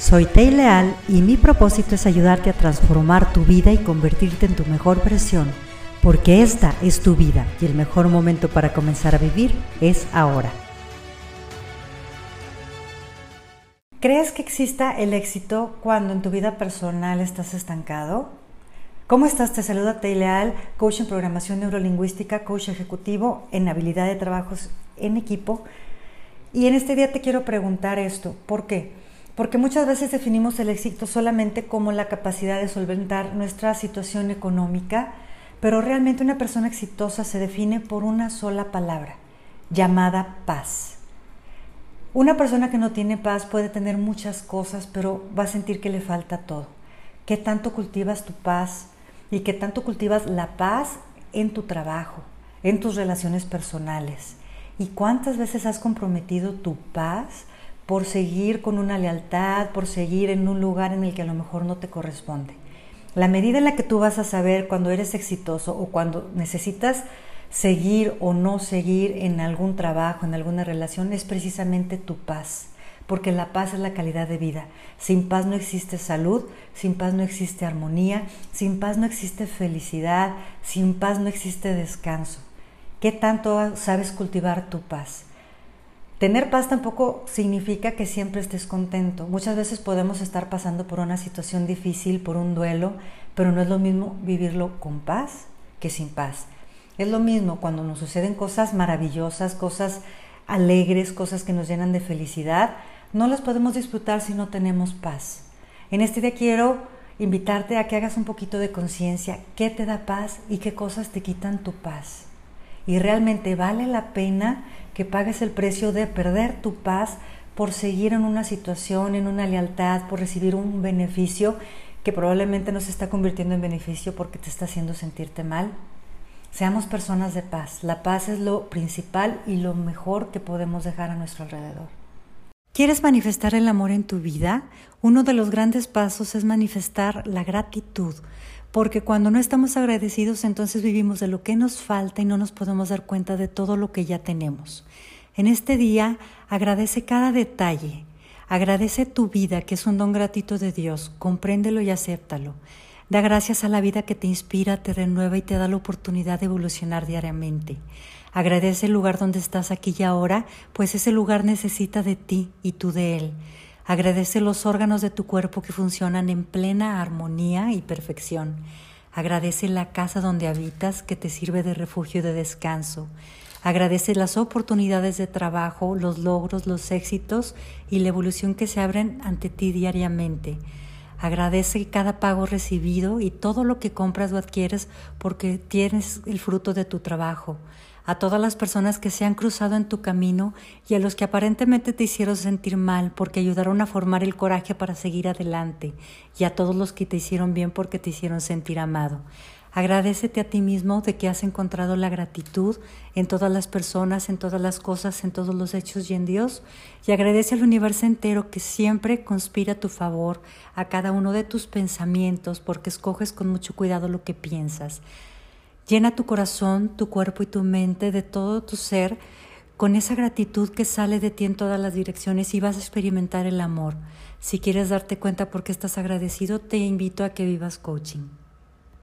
Soy Tei Leal y mi propósito es ayudarte a transformar tu vida y convertirte en tu mejor versión, porque esta es tu vida y el mejor momento para comenzar a vivir es ahora. ¿Crees que exista el éxito cuando en tu vida personal estás estancado? ¿Cómo estás? Te saluda Tei Leal, coach en programación neurolingüística, coach ejecutivo en habilidad de trabajos en equipo. Y en este día te quiero preguntar esto. ¿Por qué? Porque muchas veces definimos el éxito solamente como la capacidad de solventar nuestra situación económica, pero realmente una persona exitosa se define por una sola palabra, llamada paz. Una persona que no tiene paz puede tener muchas cosas, pero va a sentir que le falta todo. ¿Qué tanto cultivas tu paz y qué tanto cultivas la paz en tu trabajo, en tus relaciones personales? ¿Y cuántas veces has comprometido tu paz por seguir con una lealtad, por seguir en un lugar en el que a lo mejor no te corresponde? La medida en la que tú vas a saber cuando eres exitoso o cuando necesitas seguir o no seguir en algún trabajo, en alguna relación, es precisamente tu paz, porque la paz es la calidad de vida. Sin paz no existe salud, sin paz no existe armonía, sin paz no existe felicidad, sin paz no existe descanso. ¿Qué tanto sabes cultivar tu paz? Tener paz tampoco significa que siempre estés contento. Muchas veces podemos estar pasando por una situación difícil, por un duelo, pero no es lo mismo vivirlo con paz que sin paz. Es lo mismo cuando nos suceden cosas maravillosas, cosas alegres, cosas que nos llenan de felicidad, no las podemos disfrutar si no tenemos paz. En este día quiero invitarte a que hagas un poquito de conciencia, qué te da paz y qué cosas te quitan tu paz. Y realmente vale la pena que pagues el precio de perder tu paz por seguir en una situación, en una lealtad, por recibir un beneficio que probablemente no se está convirtiendo en beneficio porque te está haciendo sentirte mal. Seamos personas de paz. La paz es lo principal y lo mejor que podemos dejar a nuestro alrededor. ¿Quieres manifestar el amor en tu vida? Uno de los grandes pasos es manifestar la gratitud, porque cuando no estamos agradecidos entonces vivimos de lo que nos falta y no nos podemos dar cuenta de todo lo que ya tenemos. En este día agradece cada detalle, agradece tu vida, que es un don gratuito de Dios, compréndelo y acéptalo. Da gracias a la vida que te inspira, te renueva y te da la oportunidad de evolucionar diariamente. Agradece el lugar donde estás aquí y ahora, pues ese lugar necesita de ti y tú de él. Agradece los órganos de tu cuerpo que funcionan en plena armonía y perfección. Agradece la casa donde habitas que te sirve de refugio y de descanso. Agradece las oportunidades de trabajo, los logros, los éxitos y la evolución que se abren ante ti diariamente. Agradece cada pago recibido y todo lo que compras o adquieres porque tienes el fruto de tu trabajo. A todas las personas que se han cruzado en tu camino y a los que aparentemente te hicieron sentir mal porque ayudaron a formar el coraje para seguir adelante. Y a todos los que te hicieron bien porque te hicieron sentir amado. Agradecete a ti mismo de que has encontrado la gratitud en todas las personas, en todas las cosas, en todos los hechos y en Dios. Y agradece al universo entero que siempre conspira a tu favor a cada uno de tus pensamientos porque escoges con mucho cuidado lo que piensas. Llena tu corazón, tu cuerpo y tu mente de todo tu ser con esa gratitud que sale de ti en todas las direcciones y vas a experimentar el amor. Si quieres darte cuenta por qué estás agradecido, te invito a que vivas coaching.